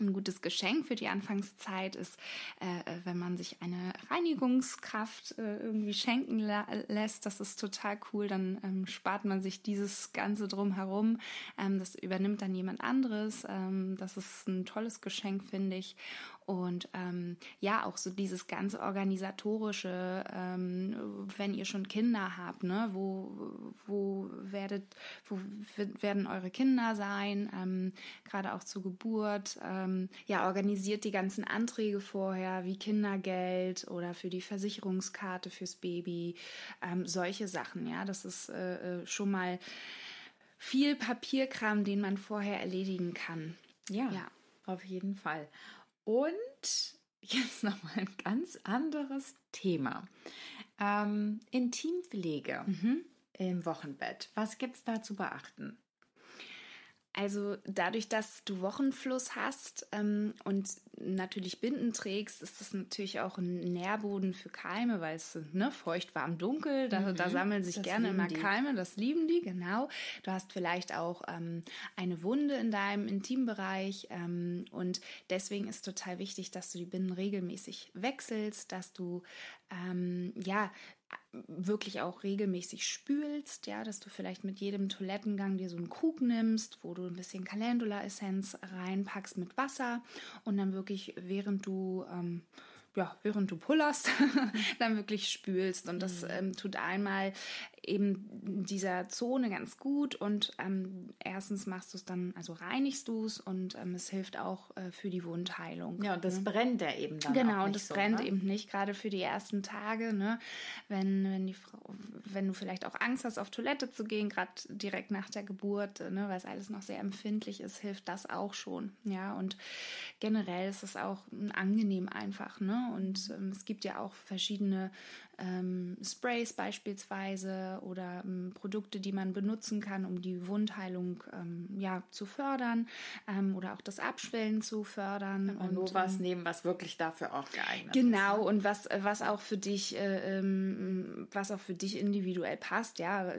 ein gutes Geschenk für die Anfangszeit ist, äh, äh, wenn man sich eine Reinigungskraft äh, irgendwie schenken lässt. Das ist total cool. Dann ähm, spart man sich dieses Ganze drumherum. Ähm, das übernimmt dann jemand anderes. Ähm, das ist ein tolles Geschenk, finde ich. Und ähm, ja, auch so dieses ganze organisatorische, ähm, wenn ihr schon Kinder habt, ne, wo, wo werdet, wo werden eure Kinder sein, ähm, gerade auch zur Geburt, ähm, ja, organisiert die ganzen Anträge vorher, wie Kindergeld oder für die Versicherungskarte fürs Baby, ähm, solche Sachen, ja, das ist äh, äh schon mal viel Papierkram, den man vorher erledigen kann. Ja, ja. auf jeden Fall. Und jetzt nochmal ein ganz anderes Thema. Ähm, Intimpflege mhm. im Wochenbett. Was gibt es da zu beachten? Also dadurch, dass du Wochenfluss hast ähm, und natürlich Binden trägst, ist das natürlich auch ein Nährboden für Keime, weil es ne, feucht, warm, dunkel, da, mhm. da sammeln sich gerne immer die. Keime, das lieben die, genau. Du hast vielleicht auch ähm, eine Wunde in deinem Intimbereich ähm, und deswegen ist total wichtig, dass du die Binden regelmäßig wechselst, dass du ähm, ja wirklich auch regelmäßig spülst, ja, dass du vielleicht mit jedem Toilettengang dir so einen Krug nimmst, wo du ein bisschen Calendula-Essenz reinpackst mit Wasser und dann wirklich, während du ähm, ja, während du pullerst, dann wirklich spülst. Und das mhm. ähm, tut einmal eben dieser Zone ganz gut und ähm, erstens machst du es dann, also reinigst du es und ähm, es hilft auch äh, für die Wundheilung. Ja, und das ne? brennt ja eben dann Genau, und das so, brennt ne? eben nicht, gerade für die ersten Tage, ne? Wenn, wenn die Frau, wenn du vielleicht auch Angst hast, auf Toilette zu gehen, gerade direkt nach der Geburt, ne, weil es alles noch sehr empfindlich ist, hilft das auch schon. Ja, und generell ist es auch angenehm einfach, ne? Und ähm, es gibt ja auch verschiedene ähm, Sprays beispielsweise oder ähm, Produkte, die man benutzen kann, um die Wundheilung ähm, ja, zu fördern ähm, oder auch das Abschwellen zu fördern. Und, nur was ähm, nehmen, was wirklich dafür auch geeignet genau, ist. Genau, und was, was auch für dich, äh, ähm, was auch für dich individuell passt, ja,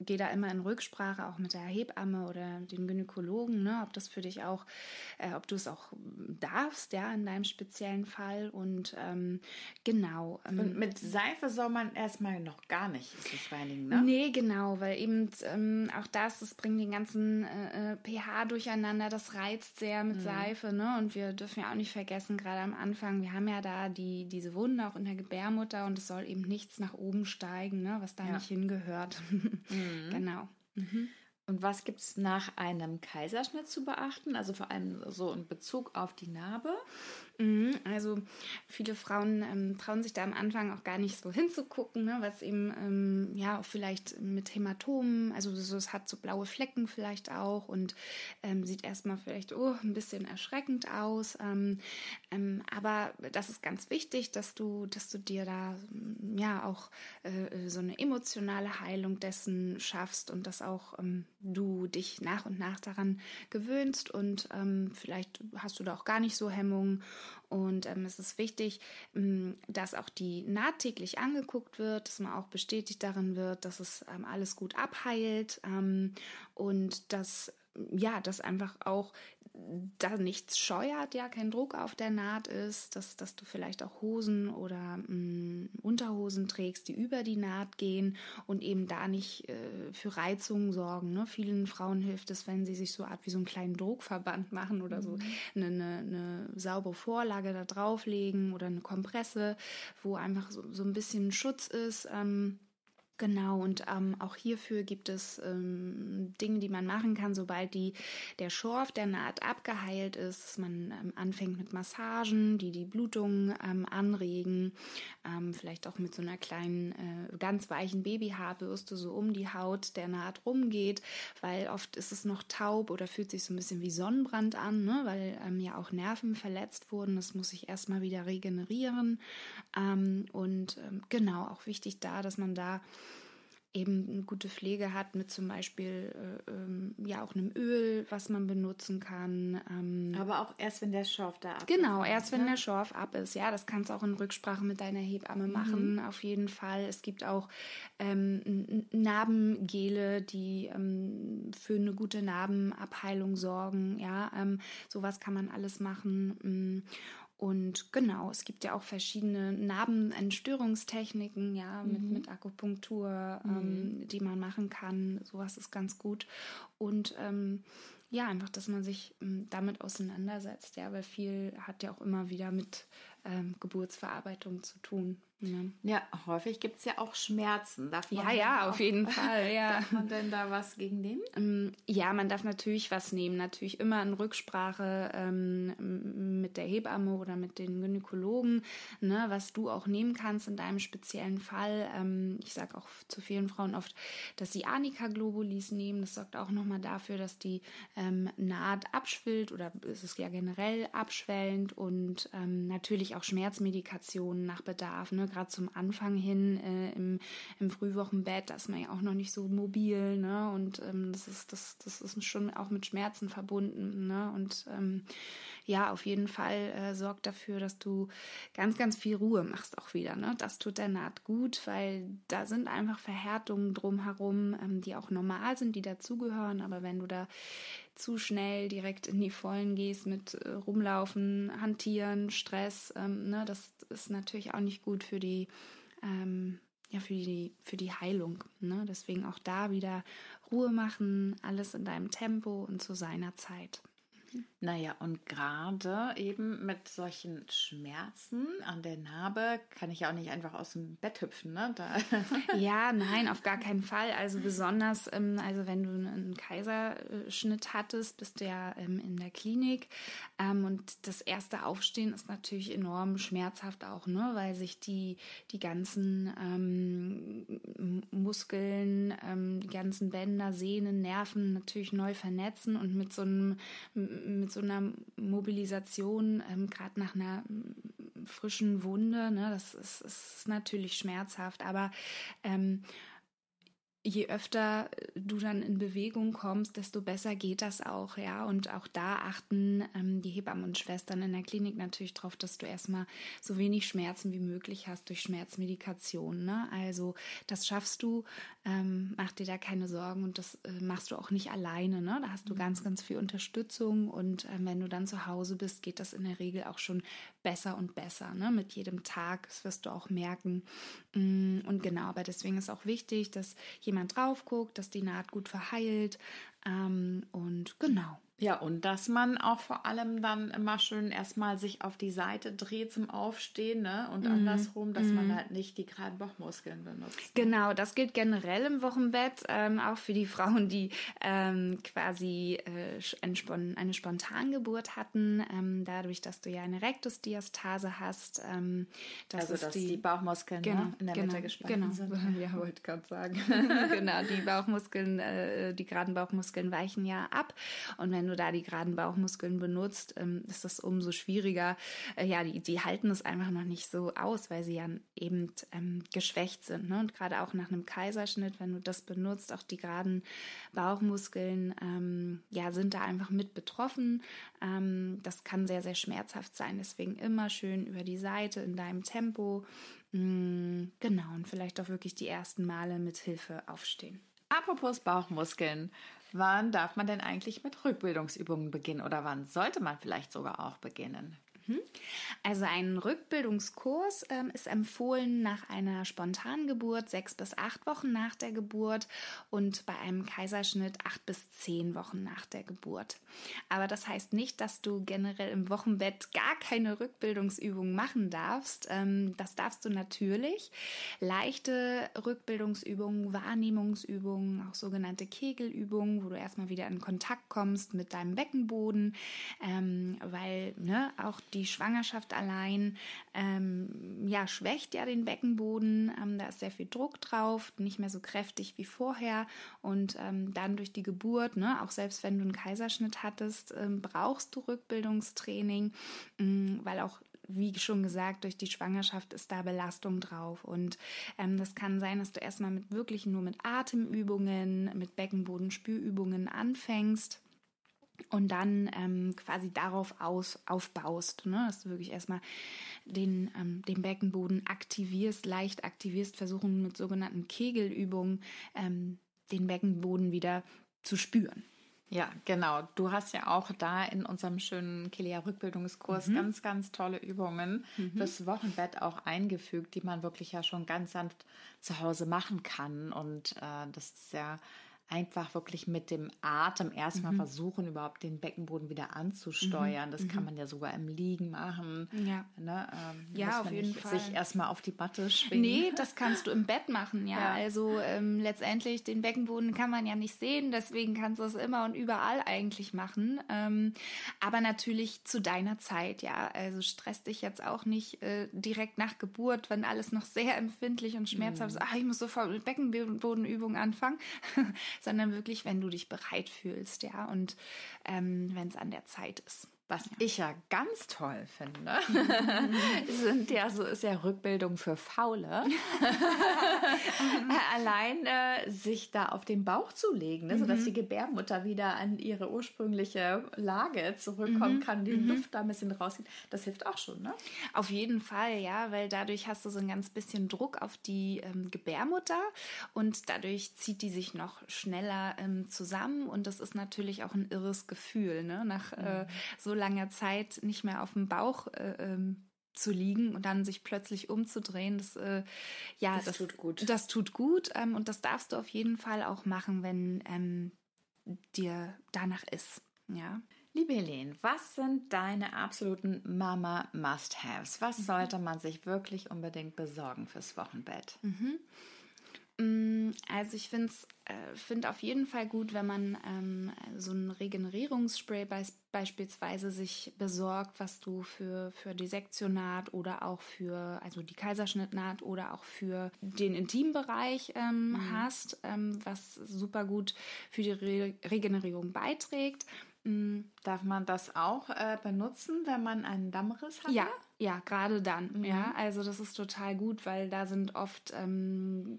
geh da immer in Rücksprache auch mit der Hebamme oder den Gynäkologen, ne, ob das für dich auch, äh, ob du es auch darfst, ja, in deinem speziellen Fall. Und genau. und mit sein Seife soll man erstmal noch gar nicht sich reinigen, ne? Nee, genau, weil eben ähm, auch das, das bringt den ganzen äh, äh pH durcheinander, das reizt sehr mit mhm. Seife, ne? Und wir dürfen ja auch nicht vergessen, gerade am Anfang, wir haben ja da die, diese Wunde auch in der Gebärmutter und es soll eben nichts nach oben steigen, ne? Was da ja. nicht hingehört. mhm. Genau. Mhm. Und was gibt es nach einem Kaiserschnitt zu beachten? Also vor allem so in Bezug auf die Narbe? Mhm, also viele Frauen ähm, trauen sich da am Anfang auch gar nicht so hinzugucken, ne, was eben ähm, ja auch vielleicht mit Hämatomen, also so, es hat so blaue Flecken vielleicht auch und ähm, sieht erstmal vielleicht oh, ein bisschen erschreckend aus. Ähm, ähm, aber das ist ganz wichtig, dass du, dass du dir da ja auch äh, so eine emotionale Heilung dessen schaffst und dass auch ähm, du dich nach und nach daran gewöhnst und vielleicht hast du da auch gar nicht so Hemmungen und ähm, es ist wichtig, ähm, dass auch die Naht täglich angeguckt wird, dass man auch bestätigt darin wird, dass es ähm, alles gut abheilt ähm, und dass ja, dass einfach auch da nichts scheuert, ja, kein Druck auf der Naht ist, dass, dass du vielleicht auch Hosen oder mh, mm, Unterhosen trägst, die über die Naht gehen und eben da nicht äh, für Reizungen sorgen. Ne? Vielen Frauen hilft es, wenn sie sich so Art wie so einen kleinen Druckverband machen oder so mhm. eine, eine, eine, saubere Vorlage da drauflegen oder eine Kompresse, wo einfach so, so ein bisschen Schutz ist. Ähm, Genau, und ähm, auch hierfür gibt es ähm, Dinge, die man machen kann, sobald die, der Schorf der Naht abgeheilt ist, dass man ähm, anfängt mit Massagen, die die Blutung ähm, anregen, ähm, vielleicht auch mit so einer kleinen, äh, ganz weichen Babyhaarbürste so um die Haut der Naht rumgeht, weil oft ist es noch taub oder fühlt sich so ein bisschen wie Sonnenbrand an, ne? weil ähm, ja auch Nerven verletzt wurden. Das muss sich erstmal wieder regenerieren. und genau, auch wichtig da, dass man da eben eine gute Pflege hat mit zum Beispiel äh, ähm, ja auch einem Öl, was man benutzen kann. Ähm, Aber auch erst, wenn der Schorf da ab genau, ist. Genau, erst wenn ne? der Schorf ab ist. Ja, das kannst du auch in Rücksprache mit deiner Hebamme mhm. machen, auf jeden Fall. Es gibt auch ähm, Narbengele, die ähm, für eine gute Narbenabheilung sorgen. Ja, ähm, sowas kann man alles machen. Und genau, es gibt ja auch verschiedene Narbenentstörungstechniken, ja, mit, mhm. mit Akupunktur, mhm. ähm, die man machen kann. Sowas ist ganz gut. Und ähm, ja, einfach, dass man sich ähm, damit auseinandersetzt, ja, weil viel hat ja auch immer wieder mit ähm, Geburtsverarbeitung zu tun. Ja, häufig gibt es ja auch Schmerzen. Darf ja, ja, auf jeden Fall. Ja. darf man denn da was gegen nehmen? Ähm, ja, man darf natürlich was nehmen. Natürlich immer in Rücksprache ähm, mit der Hebamme oder mit den Gynäkologen, ne, was du auch nehmen kannst in deinem speziellen Fall. Ähm, ich sage auch zu vielen Frauen oft, dass sie Anika-Globulis nehmen. Das sorgt auch nochmal dafür, dass die ähm, Naht abschwillt oder ist es ja generell abschwellend und ähm, natürlich auch Schmerzmedikationen nach Bedarf. Ne? Gerade zum Anfang hin äh, im, im Frühwochenbett, da ist man ja auch noch nicht so mobil, ne? Und ähm, das ist, das, das ist schon auch mit Schmerzen verbunden, ne? Und ähm, ja, auf jeden Fall äh, sorgt dafür, dass du ganz, ganz viel Ruhe machst auch wieder. Ne? Das tut der Naht gut, weil da sind einfach Verhärtungen drumherum, ähm, die auch normal sind, die dazugehören. Aber wenn du da zu schnell direkt in die Vollen gehst mit äh, Rumlaufen, Hantieren, Stress, ähm, ne, das ist natürlich auch nicht gut für die, ähm, ja, für die, für die Heilung. Ne? Deswegen auch da wieder Ruhe machen, alles in deinem Tempo und zu seiner Zeit. Naja, und gerade eben mit solchen Schmerzen an der Narbe kann ich ja auch nicht einfach aus dem Bett hüpfen, ne? Da. Ja, nein, auf gar keinen Fall. Also besonders, ähm, also wenn du einen Kaiserschnitt hattest, bist du ja ähm, in der Klinik. Ähm, und das erste Aufstehen ist natürlich enorm schmerzhaft auch, ne? Weil sich die, die ganzen Muskeln, die ganzen Bänder, Sehnen, Nerven natürlich neu vernetzen und mit so einem mit so einer Mobilisation, ähm, gerade nach einer frischen Wunde, ne, das ist, ist natürlich schmerzhaft, aber ähm, je öfter du dann in Bewegung kommst, desto besser geht das auch, ja. Und auch da achten ähm, die Hebammen und Schwestern in der Klinik natürlich darauf, dass du erstmal so wenig Schmerzen wie möglich hast durch Schmerzmedikation. Ne? Also das schaffst du, ähm, mach dir da keine Sorgen und das äh, machst du auch nicht alleine. Ne? Da hast du ganz, ganz viel Unterstützung und ähm, wenn du dann zu Hause bist, geht das in der Regel auch schon besser und besser. Ne? Mit jedem Tag, das wirst du auch merken. Mm, und genau, aber deswegen ist auch wichtig, dass jemand drauf guckt, dass die Naht gut verheilt. Ähm, und genau. Ja, und dass man auch vor allem dann immer schön erstmal sich auf die Seite dreht zum Aufstehen ne? und mm. andersrum, dass mm. man mhm. halt nicht die geraden Bauchmuskeln benutzt. Genau, das gilt generell im Wochenbett, ähm, auch für die Frauen, die ähm, quasi äh, eine, eine Spontangeburt hatten, ähm, dadurch, dass du ja eine Rektusdiastase hast. Ähm, das also, dass die, die Bauchmuskeln genau, ne, in der genau, Mitte gespannt genau. sind. Ja, wollte ich gerade sagen. genau, die Bauchmuskeln, äh, die geraden Bauchmuskeln weichen ja ab und wenn du da die geraden Bauchmuskeln benutzt, ähm, ist das umso schwieriger. Äh, ja, die, die halten es einfach noch nicht so aus, weil sie ja eben ähm, geschwächt sind. Ne? Und gerade auch nach einem Kaiserschnitt, wenn du das benutzt, auch die geraden Bauchmuskeln ähm, ja, sind da einfach mit betroffen. Das kann sehr, sehr schmerzhaft sein. Deswegen immer schön über die Seite in deinem Tempo. Mm, genau, und vielleicht auch wirklich die ersten Male mit Hilfe aufstehen. Apropos Bauchmuskeln, wann darf man denn eigentlich mit Rückbildungsübungen beginnen oder wann sollte man vielleicht sogar auch beginnen? Mhm. Also ein Rückbildungskurs ähm, ist empfohlen nach einer Spontangeburt sechs bis acht Wochen nach der Geburt und bei einem Kaiserschnitt acht bis zehn Wochen nach der Geburt. Aber das heißt nicht, dass du generell im Wochenbett gar keine Rückbildungsübungen machen darfst. Ähm, das darfst du natürlich. Leichte Rückbildungsübungen, Wahrnehmungsübungen, auch sogenannte Kegelübungen, wo du erstmal wieder in Kontakt kommst mit deinem Beckenboden, ähm, weil ne, auch die Schwangerschaft allein ähm, ja, schwächt ja den Beckenboden. Ähm, da ist sehr viel Druck drauf, nicht mehr so kräftig wie vorher. Und ähm, dann durch die Geburt, ne, auch selbst wenn du einen Kaiserschnitt hattest, ähm, brauchst du Rückbildungstraining, ähm, weil auch wie schon gesagt, durch die Schwangerschaft ist da Belastung drauf. Und ähm, das kann sein, dass du erstmal mit wirklich nur mit Atemübungen, mit Beckenbodenspürübungen anfängst und dann ähm, quasi darauf aus, aufbaust, ne? dass du wirklich erstmal den, ähm, den Beckenboden aktivierst, leicht aktivierst, versuchen mit sogenannten Kegelübungen ähm, den Beckenboden wieder zu spüren. Ja, genau. Du hast ja auch da in unserem schönen Kilia-Rückbildungskurs mhm. ganz, ganz tolle Übungen mhm. fürs Wochenbett auch eingefügt, die man wirklich ja schon ganz sanft zu Hause machen kann. Und äh, das ist ja einfach wirklich mit dem Atem erstmal mhm. versuchen, überhaupt den Beckenboden wieder anzusteuern. Mhm. Das kann mhm. man ja sogar im Liegen machen. Ja, ne? ähm, ja auf jeden Fall. Sich erstmal auf die Matte schwingen. Nee, das kannst du im Bett machen, ja. ja. Also ähm, letztendlich den Beckenboden kann man ja nicht sehen, deswegen kannst du es immer und überall eigentlich machen. Ähm, aber natürlich zu deiner Zeit, ja. Also stress dich jetzt auch nicht äh, direkt nach Geburt, wenn alles noch sehr empfindlich und schmerzhaft ist. Mhm. Ach, ich muss sofort mit Beckenbodenübungen anfangen sondern wirklich, wenn du dich bereit fühlst, ja, und ähm, wenn es an der Zeit ist. Was ja. ich ja ganz toll finde, sind ja so ist ja Rückbildung für Faule. Allein äh, sich da auf den Bauch zu legen, ne, mhm. sodass die Gebärmutter wieder an ihre ursprüngliche Lage zurückkommen mhm. kann, die mhm. Luft da ein bisschen rausgeht. Das hilft auch schon, ne? Auf jeden Fall, ja, weil dadurch hast du so ein ganz bisschen Druck auf die ähm, Gebärmutter und dadurch zieht die sich noch schneller ähm, zusammen und das ist natürlich auch ein irres Gefühl, ne? Nach äh, mhm. so langer Zeit nicht mehr auf dem Bauch äh, ähm, zu liegen und dann sich plötzlich umzudrehen, das äh, ja, das, das, tut gut. Das tut gut ähm, und das darfst du auf jeden Fall auch machen, wenn ähm, dir danach ist. Ja. Liebe Helene, was sind deine absoluten Mama-Must-Haves? Was sollte man sich wirklich unbedingt besorgen fürs Wochenbett? Mm, Also ich finde äh, find auf jeden Fall gut, wenn man ähm, so ein Regenerierungsspray beis beispielsweise sich besorgt, was du für, für die Sektionnaht oder auch für, also die Kaiserschnittnaht oder auch für den Intimbereich ähm, hast, ähm, was super gut für die Re Regenerierung beiträgt. Mm, Darf man das auch äh, benutzen, wenn man einen Dammriss hat? Ja, ja, gerade dann. Mhm. Ja, also das ist total gut, weil da sind oft ähm,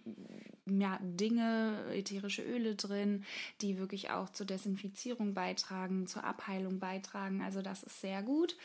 ja, Dinge, ätherische Öle drin, die wirklich auch zur Desinfizierung beitragen, zur Abheilung beitragen. Also das ist sehr gut.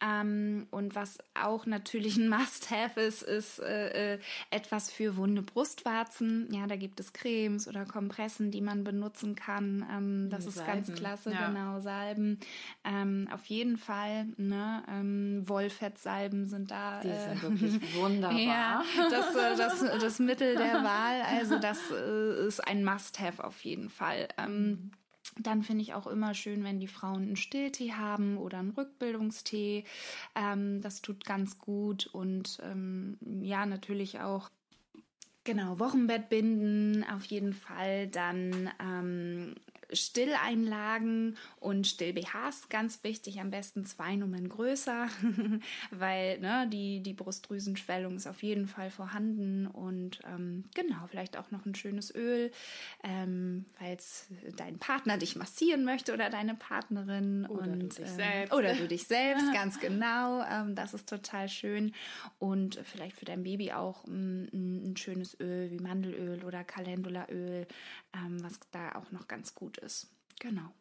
Ähm, und was auch natürlich ein Must-Have ist, ist äh, äh, etwas für wunde Brustwarzen. Ja, da gibt es Cremes oder Kompressen, die man benutzen kann. Ähm, das Mhm, ist ganz Salben, klasse, ja. genau. Salben. Ähm, auf jeden Fall, ne? Ähm, Wollfettsalben sind da. Die äh, sind wirklich wunderbar. ja, das, äh, das, das Mittel der Wahl. Also das äh, ist ein Must-Have auf jeden Fall. Ähm, dann finde ich auch immer schön, wenn die Frauen einen Stilltee haben oder einen Rückbildungstee. Ähm, das tut ganz gut. Und ähm, ja, natürlich auch Genau, Wochenbettbinden auf jeden Fall. Dann ähm, Stilleinlagen und Still-BHs, ganz wichtig, am besten zwei Nummern größer, weil ne, die, die Brustdrüsenschwellung ist auf jeden Fall vorhanden. Und ähm, genau, vielleicht auch noch ein schönes Öl, ähm, falls dein Partner dich massieren möchte oder deine Partnerin. Oder und, du dich ähm, selbst. Oder du dich selbst, ganz genau. Ähm, das ist total schön. Und vielleicht für dein Baby auch ein, ein, ein schönes Öl wie Mandelöl oder Calendulaöl, ähm, was da auch noch ganz gut ist. Genau.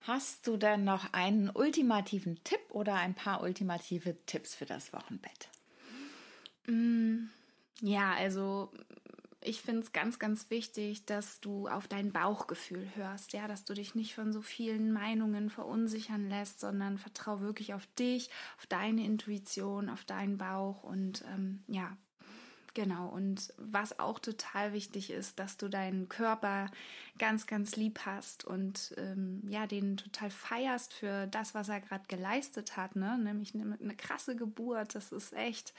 Hast du denn noch einen ultimativen Tipp oder ein paar ultimative Tipps für das Wochenbett? Mm, Ja, also ich finde es ganz, ganz wichtig, dass du auf dein Bauchgefühl hörst, ja, dass du dich nicht von so vielen Meinungen verunsichern lässt, sondern vertrau wirklich auf dich, auf deine Intuition, auf deinen Bauch und ähm, ja, Genau, und was auch total wichtig ist, dass du deinen Körper ganz, ganz lieb hast und ähm, ja, den total feierst für das, was er gerade geleistet hat, ne? Nämlich eine, eine krasse Geburt. Das ist echt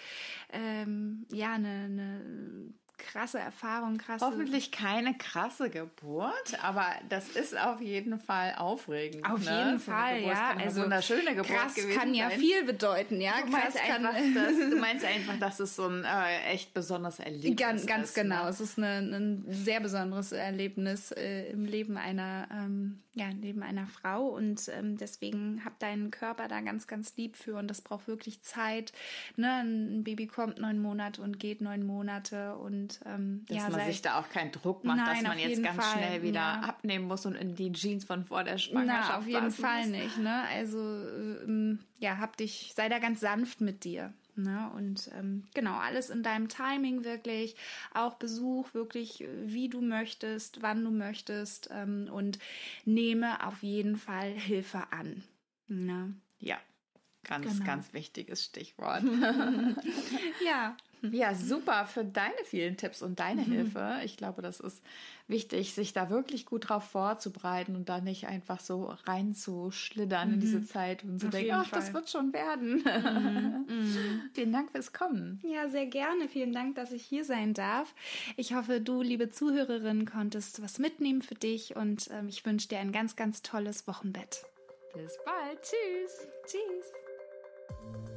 ähm, ja eine, eine krasse Erfahrung, krasse. Hoffentlich keine krasse Geburt, aber das ist auf jeden Fall aufregend. Auf ne? jeden So Fall, ja. Also wunderschöne Geburt krass kann ja sein. viel bedeuten, ja. Du meinst, einfach, dass, du meinst einfach, dass es so ein äh, echt besonderes Erlebnis Ganz, ganz ist. genau. Ne? Es ist eine, ein sehr besonderes Erlebnis äh, im Leben einer, ähm, ja, im Leben einer Frau und ähm, deswegen hab deinen Körper da ganz, ganz lieb für und das braucht wirklich Zeit. Ne? Ein Baby kommt neun Monate und geht neun Monate und ähm, Dass ja, man sich da auch keinen Druck macht, Nein, dass man jetzt ganz Fall, schnell wieder ja. abnehmen muss und in die Jeans von vor der Schwangerschaft Na, auf jeden Fall muss. nicht, ne? Also, ähm, ja, hab dich, sei da ganz sanft mit dir. Ne? Und ähm, genau, alles in deinem Timing wirklich. Auch Besuch wirklich, äh, wie du möchtest, wann du möchtest. Ähm, und nehme auf jeden Fall Hilfe an. Ne? Ja, ganz, Genau. ganz wichtiges Stichwort. Ja, Ja, super für deine vielen Tipps und deine Mhm. Hilfe. Ich glaube, das ist wichtig, sich da wirklich gut drauf vorzubereiten und da nicht einfach so reinzuschlittern in diese Zeit und zu Mhm. Auf denken, ach, das Fall. Mhm. wird schon werden. Vielen Dank fürs Kommen. Ja, sehr gerne. Vielen Dank, dass ich hier sein darf. Ich hoffe, du, liebe Zuhörerin, konntest was mitnehmen für dich und ähm, ich wünsche dir ein ganz, ganz tolles Wochenbett. Bis bald. Tschüss. Tschüss.